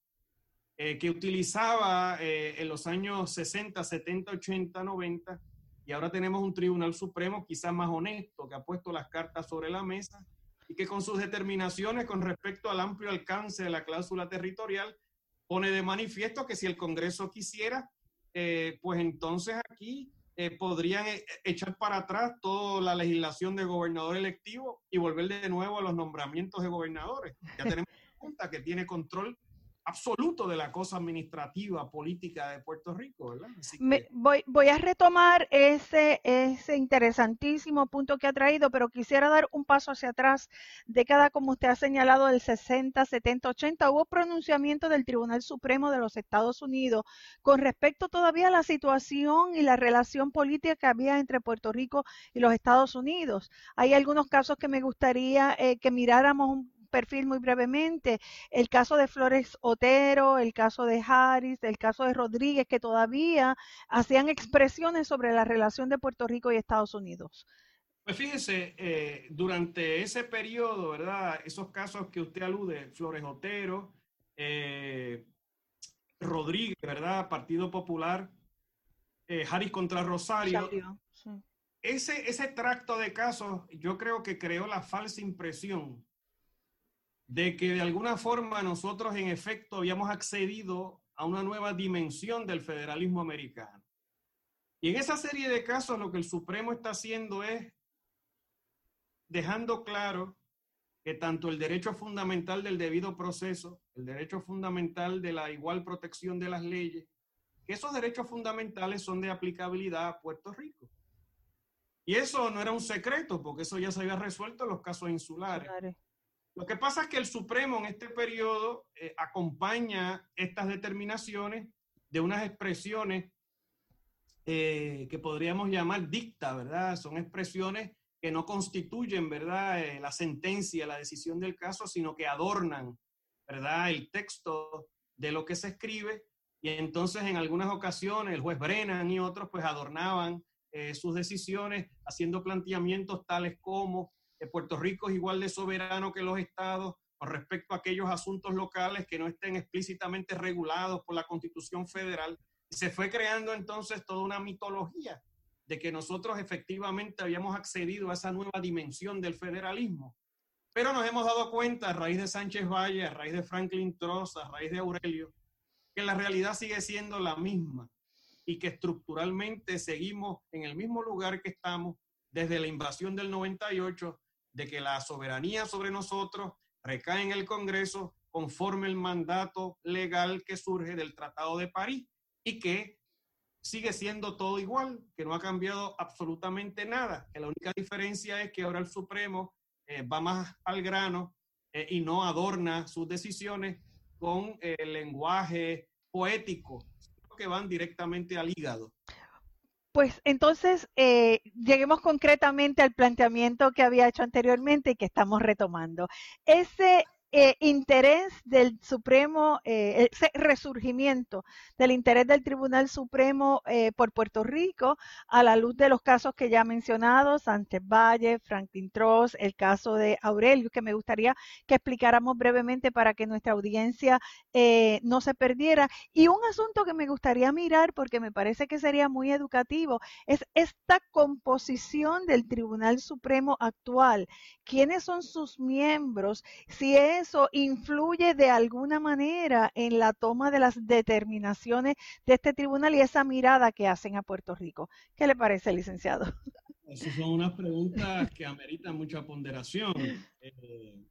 eh, que utilizaba eh, en los años 60, 70, 80, 90, y ahora tenemos un Tribunal Supremo quizás más honesto, que ha puesto las cartas sobre la mesa y que con sus determinaciones con respecto al amplio alcance de la cláusula territorial pone de manifiesto que si el Congreso quisiera, eh, pues entonces aquí podrían echar para atrás toda la legislación de gobernador electivo y volver de nuevo a los nombramientos de gobernadores. Ya tenemos una Junta que tiene control absoluto de la cosa administrativa, política de Puerto Rico, ¿verdad? voy, voy a retomar ese, ese interesantísimo punto que ha traído, pero quisiera dar un paso hacia atrás. Década, como usted ha señalado, del 60, 70, 80, hubo pronunciamiento del Tribunal Supremo de los Estados Unidos con respecto todavía a la situación y la relación política que había entre Puerto Rico y los Estados Unidos. Hay algunos casos que me gustaría eh, que miráramos un perfil muy brevemente, el caso de Flores Otero, el caso de Harris, el caso de Rodríguez, que todavía hacían expresiones sobre la relación de Puerto Rico y Estados Unidos. Pues fíjese, eh, durante ese periodo, ¿verdad? Esos casos que usted alude, Flores Otero, eh, Rodríguez, ¿verdad? Partido Popular, eh, Harris contra Rosario. Ese, ese tracto de casos yo creo que creó la falsa impresión de que de alguna forma nosotros en efecto habíamos accedido a una nueva dimensión del federalismo americano. Y en esa serie de casos lo que el Supremo está haciendo es dejando claro que tanto el derecho fundamental del debido proceso, el derecho fundamental de la igual protección de las leyes, que esos derechos fundamentales son de aplicabilidad a Puerto Rico. Y eso no era un secreto, porque eso ya se había resuelto en los casos insulares. Lo que pasa es que el Supremo en este periodo eh, acompaña estas determinaciones de unas expresiones eh, que podríamos llamar dicta, ¿verdad? Son expresiones que no constituyen, ¿verdad?, eh, la sentencia, la decisión del caso, sino que adornan, ¿verdad?, el texto de lo que se escribe. Y entonces en algunas ocasiones el juez Brennan y otros pues adornaban sus decisiones haciendo planteamientos tales como Puerto Rico es igual de soberano que los estados con respecto a aquellos asuntos locales que no estén explícitamente regulados por la Constitución Federal. Se fue creando entonces toda una mitología de que nosotros efectivamente habíamos accedido a esa nueva dimensión del federalismo. Pero nos hemos dado cuenta a raíz de Sánchez Valle, a raíz de Franklin Trost, a raíz de Aurelio, que la realidad sigue siendo la misma y que estructuralmente seguimos en el mismo lugar que estamos desde la invasión del 98 de que la soberanía sobre nosotros recae en el Congreso conforme el mandato legal que surge del Tratado de París y que sigue siendo todo igual, que no ha cambiado absolutamente nada, que la única diferencia es que ahora el Supremo eh, va más al grano eh, y no adorna sus decisiones con el lenguaje poético, que van directamente al hígado. Pues entonces eh, lleguemos concretamente al planteamiento que había hecho anteriormente y que estamos retomando. Ese eh, interés del Supremo, eh, resurgimiento del interés del Tribunal Supremo eh, por Puerto Rico a la luz de los casos que ya he mencionado, Sánchez Valle, Franklin Trost, el caso de Aurelio, que me gustaría que explicáramos brevemente para que nuestra audiencia no se perdiera. Y un asunto que me gustaría mirar, porque me parece que sería muy educativo, es esta composición del Tribunal Supremo actual. ¿Quiénes son sus miembros? Si es eso influye de alguna manera en la toma de las determinaciones de este tribunal y esa mirada que hacen a Puerto Rico. ¿Qué le parece, licenciado? Esas son unas preguntas que ameritan mucha ponderación. Eh,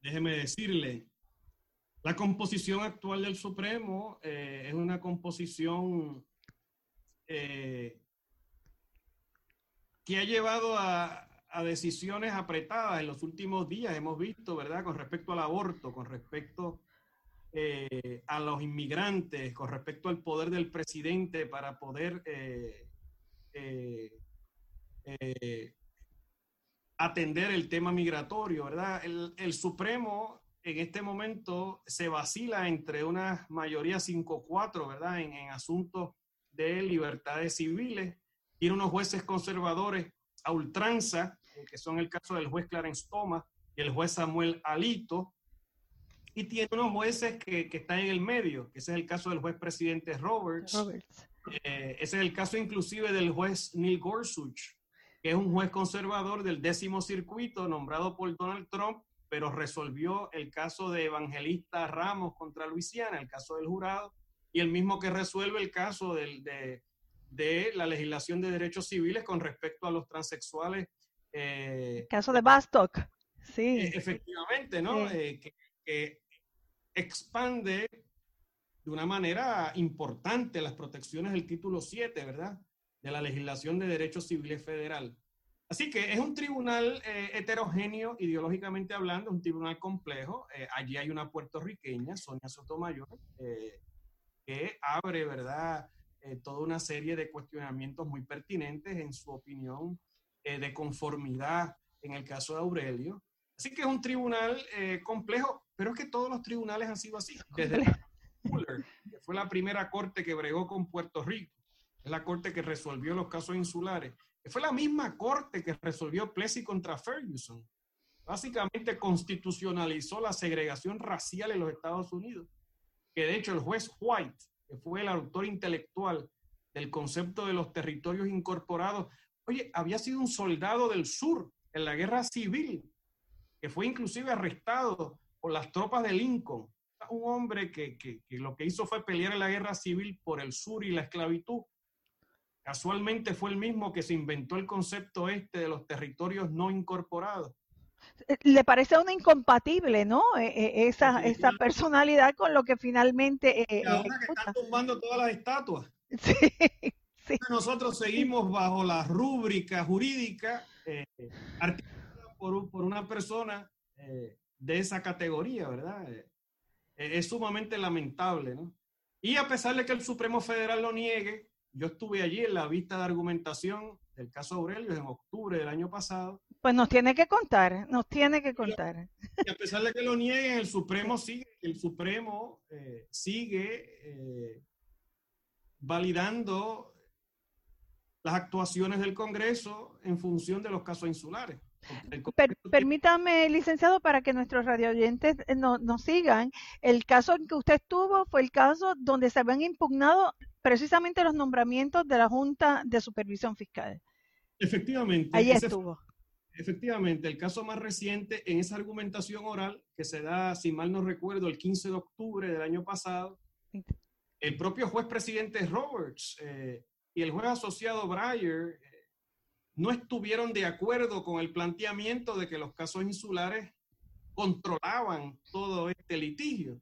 déjeme decirle, La composición actual del Supremo eh, es una composición eh, que ha llevado a, decisiones apretadas en los últimos días. Hemos visto, ¿verdad?, con respecto al aborto, con respecto eh, a los inmigrantes, con respecto al poder del presidente para poder atender el tema migratorio, ¿verdad? El, el Supremo en este momento se vacila entre una mayoría 5-4, ¿verdad? En, asuntos de libertades civiles. Tiene unos jueces conservadores a ultranza, eh, que son el caso del juez Clarence Thomas y el juez Samuel Alito. Y tiene unos jueces que, están en el medio, que ese es el caso del juez presidente Roberts. Eh, ese es el caso inclusive del juez Neil Gorsuch, que es un juez conservador del décimo circuito nombrado por Donald Trump pero resolvió el caso de Evangelista Ramos contra Luisiana, el caso del jurado, y el mismo que resuelve el caso de, la legislación de derechos civiles con respecto a los transexuales. Eh, caso de Bastock, sí. E, efectivamente, ¿no? Eh, que, expande de una manera importante las protecciones del título 7, ¿verdad? De la legislación de derechos civiles federal. Así que es un tribunal eh, heterogéneo, ideológicamente hablando, un tribunal complejo. Eh, allí hay una puertorriqueña, Sonia Sotomayor, eh, que abre, ¿verdad?, toda una serie de cuestionamientos muy pertinentes en su opinión de conformidad en el caso de Aurelio. Así que es un tribunal complejo, pero es que todos los tribunales han sido así. Desde Fuller, que fue la primera corte que bregó con Puerto Rico, es la corte que resolvió los casos insulares fue la misma corte que resolvió Plessy contra Ferguson. Básicamente constitucionalizó la segregación racial en los Estados Unidos. Que de hecho el juez White, que fue el autor intelectual del concepto de los territorios incorporados, oye, había sido un soldado del sur en la guerra civil, que fue inclusive arrestado por las tropas de Lincoln. Un hombre que, que lo que hizo fue pelear en la guerra civil por el sur y la esclavitud Casualmente fue el mismo que se inventó el concepto este de los territorios no incorporados. Eh, le parece a uno incompatible, ¿no? E, e, esa, esa personalidad con lo que finalmente... Eh, ahora que están tumbando todas las estatuas. Sí, Nosotros seguimos bajo la rúbrica jurídica eh, articulada por, por, una persona eh, de esa categoría, ¿verdad? es sumamente lamentable, ¿no? Y a pesar de que el Supremo Federal lo niegue, yo estuve allí en la vista de argumentación del caso Aurelio en octubre del año pasado. Pues nos tiene que contar, nos tiene que contar. Y a pesar de que lo nieguen, el Supremo sigue, el Supremo eh, sigue eh, validando las actuaciones del Congreso en función de los casos insulares permítame, licenciado, para que nuestros radioyentes eh, nos sigan. El caso en que usted estuvo fue el caso donde se habían impugnado precisamente los nombramientos de la Junta de Supervisión Fiscal. Efectivamente. Ahí estuvo. Efectivamente, el caso más reciente en esa argumentación oral que se da, si mal no recuerdo, el 15 de octubre del año pasado, el propio juez presidente Roberts eh, y el juez asociado Breyer no estuvieron de acuerdo con el planteamiento de que los casos insulares controlaban todo este litigio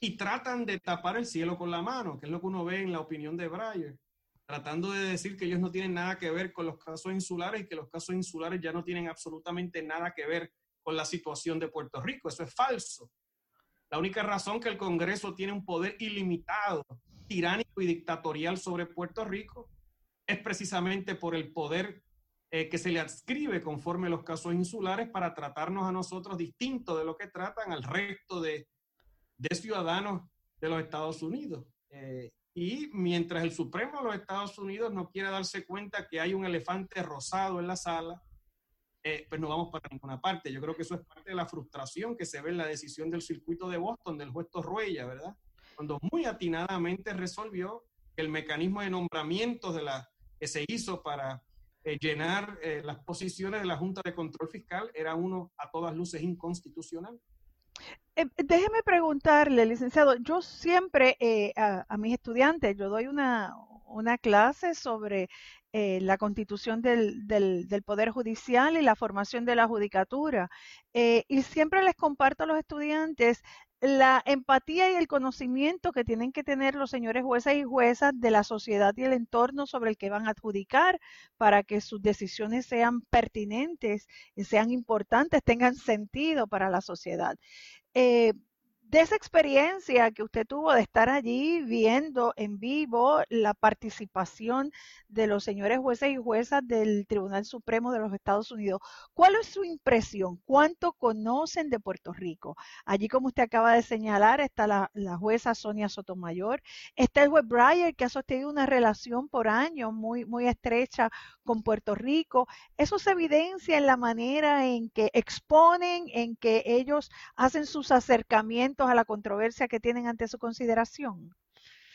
y tratan de tapar el cielo con la mano, que es lo que uno ve en la opinión de Breyer, tratando de decir que ellos no tienen nada que ver con los casos insulares y que los casos insulares ya no tienen absolutamente nada que ver con la situación de Puerto Rico. Eso es falso. La única razón que el Congreso tiene un poder ilimitado, tiránico y dictatorial sobre Puerto Rico es precisamente por el poder eh, que se le adscribe conforme los casos insulares para tratarnos a nosotros distinto de lo que tratan al resto de, de ciudadanos de los Estados Unidos. Eh, y mientras el Supremo de los Estados Unidos no quiere darse cuenta que hay un elefante rosado en la sala, eh, pues no vamos para ninguna parte. Yo creo que eso es parte de la frustración que se ve en la decisión del circuito de Boston del juez Torruella, ¿verdad? Cuando muy atinadamente resolvió que el mecanismo de nombramiento de la, que se hizo para eh, llenar eh, las posiciones de la Junta de Control Fiscal era uno a todas luces inconstitucional. Eh, déjeme preguntarle, licenciado, yo siempre a, mis estudiantes, yo doy una, una clase sobre la constitución del, del, Poder Judicial y la formación de la judicatura. y siempre les comparto a los estudiantes la empatía y el conocimiento que tienen que tener los señores jueces y juezas de la sociedad y el entorno sobre el que van a adjudicar para que sus decisiones sean pertinentes, sean importantes, tengan sentido para la sociedad. Eh, de esa experiencia que usted tuvo de estar allí viendo en vivo la participación de los señores jueces y juezas del Tribunal Supremo de los Estados Unidos, ¿cuál es su impresión? ¿Cuánto conocen de Puerto Rico? Allí, como usted acaba de señalar, está la, jueza Sonia Sotomayor, está el juez Breyer, que ha sostenido una relación por años muy, muy estrecha con Puerto Rico. Eso se evidencia en la manera en que exponen, en que ellos hacen sus acercamientos a la controversia que tienen ante su consideración?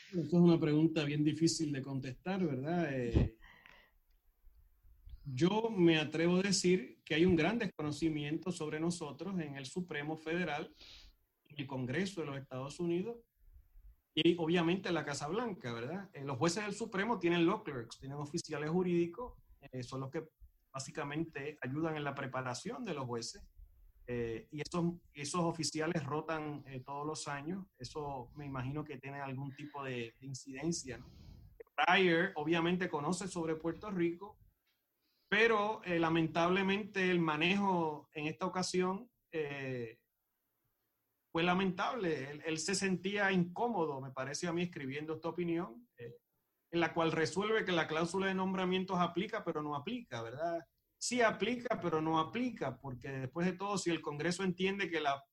Esto es una pregunta bien difícil de contestar, ¿verdad? Eh, yo me atrevo a decir que hay un gran desconocimiento sobre nosotros en el Supremo Federal, en el Congreso de los Estados Unidos y obviamente en la Casa Blanca, ¿verdad? Eh, los jueces del Supremo tienen law clerks, tienen oficiales jurídicos, eh, son los que básicamente ayudan en la preparación de los jueces. Eh, y esos, esos oficiales rotan eh, todos los años. Eso me imagino que tiene algún tipo de, incidencia. ¿no? Pryor obviamente conoce sobre Puerto Rico, pero eh, lamentablemente el manejo en esta ocasión fue lamentable. Él, él, se sentía incómodo, me parece a mí, escribiendo esta opinión, en la cual resuelve que la cláusula de nombramientos aplica, pero no aplica, ¿verdad? Sí aplica, pero no aplica, porque después de todo, si el Congreso entiende que, la,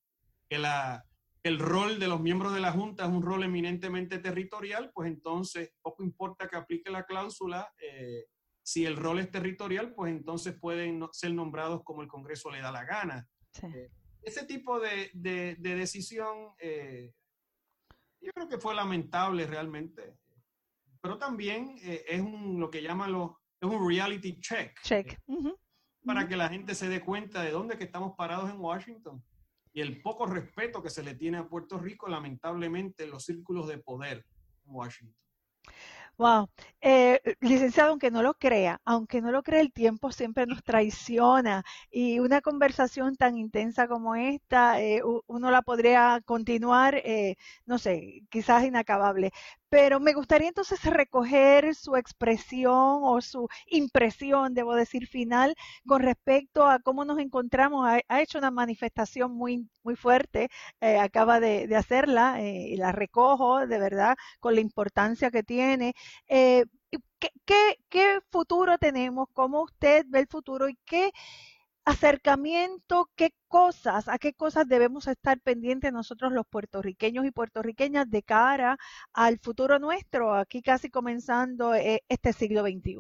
que la, el rol de los miembros de la Junta es un rol eminentemente territorial, pues entonces poco importa que aplique la cláusula. Eh, si el rol es territorial, pues entonces pueden ser nombrados como el Congreso le da la gana. Eh, ese tipo de, de, decisión, eh, yo creo que fue lamentable realmente, pero también es un, lo que llaman los es un reality check. Check. Eh, para que la gente se dé cuenta de dónde que estamos parados en Washington y el poco respeto que se le tiene a Puerto Rico, lamentablemente, en los círculos de poder en Washington. Wow. Eh, licenciado, aunque no lo crea, aunque no lo crea, el tiempo siempre nos traiciona y una conversación tan intensa como esta, eh, uno la podría continuar, eh, no sé, quizás inacabable. Pero me gustaría entonces recoger su expresión o su impresión, debo decir, final con respecto a cómo nos encontramos. Ha, hecho una manifestación muy, muy fuerte, eh, acaba de, hacerla eh, y la recojo de verdad con la importancia que tiene. Eh, ¿qué, qué futuro tenemos? ¿Cómo usted ve el futuro y qué acercamiento, qué cosas, a qué cosas debemos estar pendientes nosotros los puertorriqueños y puertorriqueñas de cara al futuro nuestro, aquí casi comenzando eh, este siglo XXI,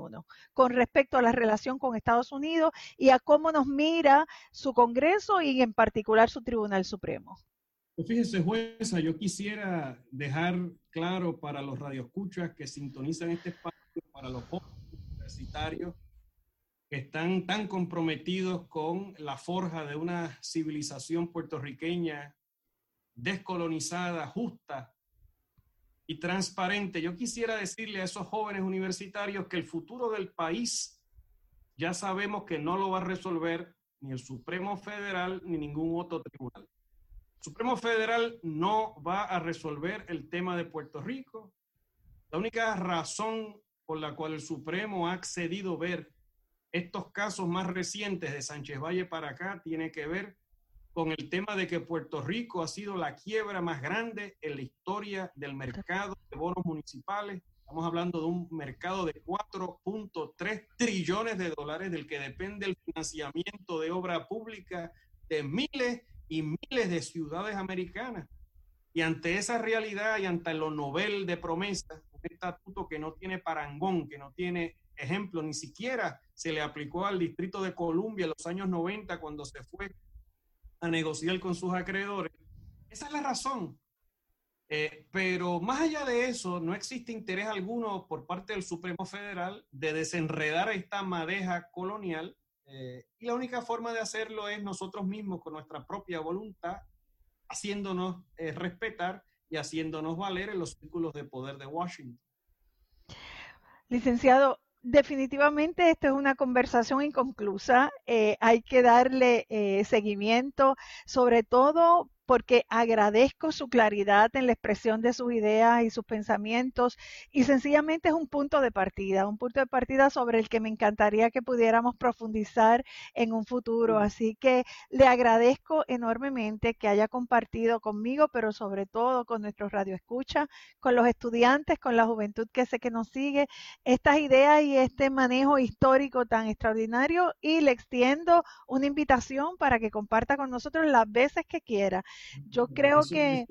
con respecto a la relación con Estados Unidos y a cómo nos mira su Congreso y en particular su Tribunal Supremo. Pues fíjese, jueza, yo quisiera dejar claro para los radioescuchas que sintonizan este espacio, para los jóvenes universitarios, están tan comprometidos con la forja de una civilización puertorriqueña descolonizada, justa y transparente. Yo quisiera decirle a esos jóvenes universitarios que el futuro del país ya sabemos que no lo va a resolver ni el Supremo Federal ni ningún otro tribunal. El Supremo Federal no va a resolver el tema de Puerto Rico. La única razón por la cual el Supremo ha accedido ver estos casos más recientes de Sánchez Valle para acá tiene que ver con el tema de que Puerto Rico ha sido la quiebra más grande en la historia del mercado de bonos municipales. Estamos hablando de un mercado de 4.3 trillones de dólares del que depende el financiamiento de obra pública de miles y miles de ciudades americanas. Y ante esa realidad y ante lo novel de promesas, un estatuto que no tiene parangón, que no tiene ejemplo, ni siquiera se le aplicó al Distrito de Columbia en los años 90 cuando se fue a negociar con sus acreedores. Esa es la razón. Eh, pero más allá de eso, no existe interés alguno por parte del Supremo Federal de desenredar esta madeja colonial eh, y la única forma de hacerlo es nosotros mismos con nuestra propia voluntad, haciéndonos eh, respetar y haciéndonos valer en los círculos de poder de Washington. Licenciado, definitivamente esto es una conversación inconclusa. Eh, hay que darle eh, seguimiento, sobre todo porque agradezco su claridad en la expresión de sus ideas y sus pensamientos y sencillamente es un punto de partida, un punto de partida sobre el que me encantaría que pudiéramos profundizar en un futuro. Así que le agradezco enormemente que haya compartido conmigo, pero sobre todo con nuestros radioescuchas, con los estudiantes, con la juventud que sé que nos sigue, estas ideas y este manejo histórico tan extraordinario y le extiendo una invitación para que comparta con nosotros las veces que quiera. Yo creo que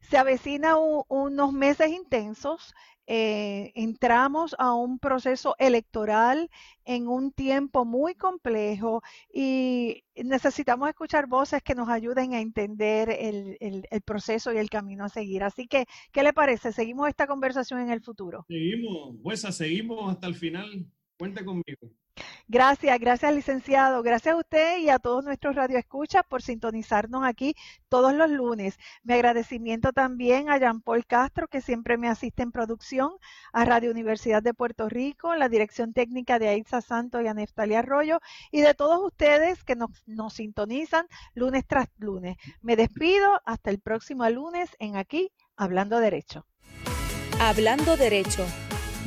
se avecina unos meses intensos. Eh, entramos a un proceso electoral en un tiempo muy complejo y necesitamos escuchar voces que nos ayuden a entender el, el, proceso y el camino a seguir. Así que, ¿qué le parece? ¿Seguimos esta conversación en el futuro? Seguimos, Huesa, seguimos hasta el final. Cuente conmigo. Gracias, gracias licenciado, gracias a usted y a todos nuestros radioescuchas por sintonizarnos aquí todos los lunes. Mi agradecimiento también a Jean Paul Castro, que siempre me asiste en producción, a Radio Universidad de Puerto Rico, la dirección técnica de Aiza Santos y a Neftalia Arroyo, y de todos ustedes que nos, nos sintonizan lunes tras lunes. Me despido hasta el próximo lunes en aquí, Hablando Derecho. Hablando Derecho